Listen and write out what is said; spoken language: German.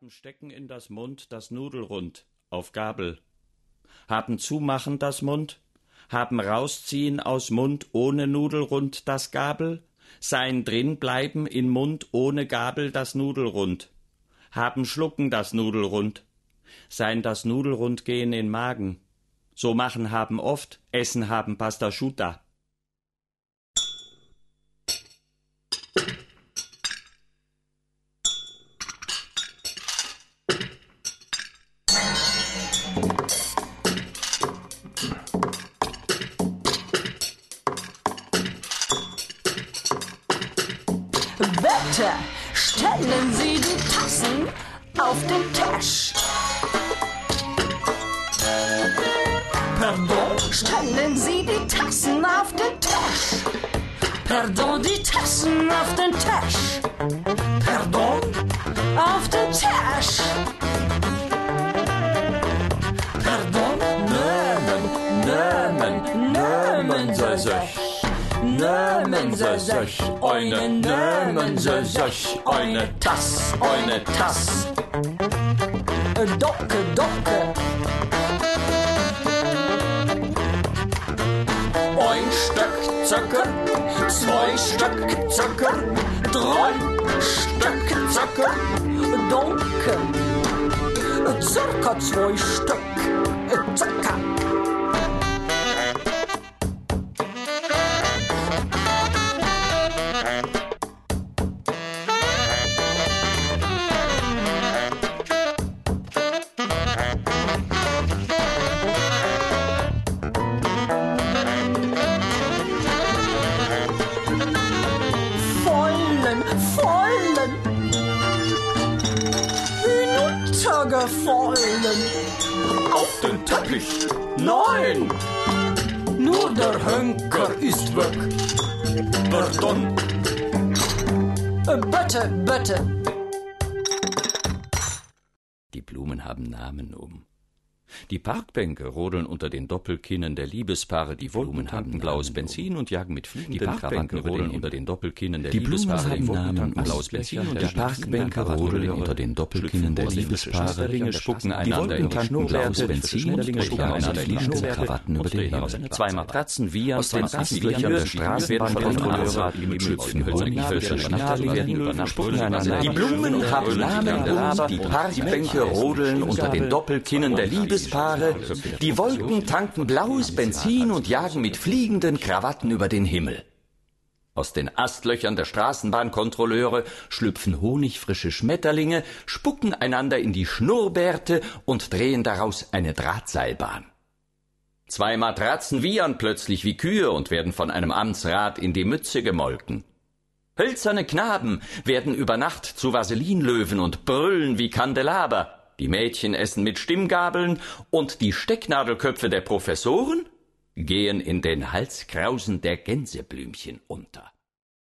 haben Stecken in das Mund das Nudelrund auf Gabel, haben Zumachen das Mund, haben rausziehen aus Mund ohne Nudelrund das Gabel, sein drin bleiben in Mund ohne Gabel das Nudelrund, haben Schlucken das Nudelrund, sein das Nudelrund gehen in Magen, so machen haben oft, essen haben Pasta Schuta. Bitte stellen Sie die Tassen auf den Tisch. Pardon, stellen Sie die Tassen auf den Tisch. Pardon, die Tassen auf den Tisch. Pardon, auf den Tisch. Pardon, Nehmen, nehmen Sie sich. Nehmen Sie sich eine, nehmen Sie sich eine Tass, eine Tass. Docke, Docke, Ein Stück Zucker, zwei Stück Zucker, drei Stück Zucker. Donke. Circa zwei Stück. Zucker. Hinuntergefallen. Auf den Teppich. Nein, Nur der Henker ist weg. Pardon, Äh, Bitte, bitte. Die Blumen haben Namen um. Die Parkbänke rodeln unter den Doppelkinnen der Liebespaare, die Blumen haben blaues Benzin und jagen mit fliegenden Krawatten rodeln unter den Doppelkinnen der Die Blumen Liebespaare, haben Namen tanken um. blaues Benzin und Die mit Parkbänke rodeln unter den Doppelkinnen der Liebespaare. Ringe spucken einander in die tanken blaues Benzin und jagen einander in die fliegende Krawatten über den Himmel. Zwei Matratzen wie Aus den Astlöchern der Straßenbahnkontrolleure schlüpfen honigfrische Schmetterlinge, spucken einander Die Blumen haben Namen die Parkbänke rodeln unter den Doppelkinnen der Liebespaare, die Wolken tanken blaues Benzin und jagen mit fliegenden Krawatten über den Himmel. Aus den Astlöchern der Straßenbahnkontrolleure schlüpfen honigfrische Schmetterlinge, spucken einander in die Schnurrbärte und drehen daraus eine Drahtseilbahn. Zwei Matratzen wiehern plötzlich wie Kühe und werden von einem Amtsrat in die Mütze gemolken. Hölzerne Knaben werden über Nacht zu Vaselinlöwen und brüllen wie Kandelaber. Die Mädchen essen mit Stimmgabeln und die Stecknadelköpfe der Professoren gehen in den Halskrausen der Gänseblümchen unter.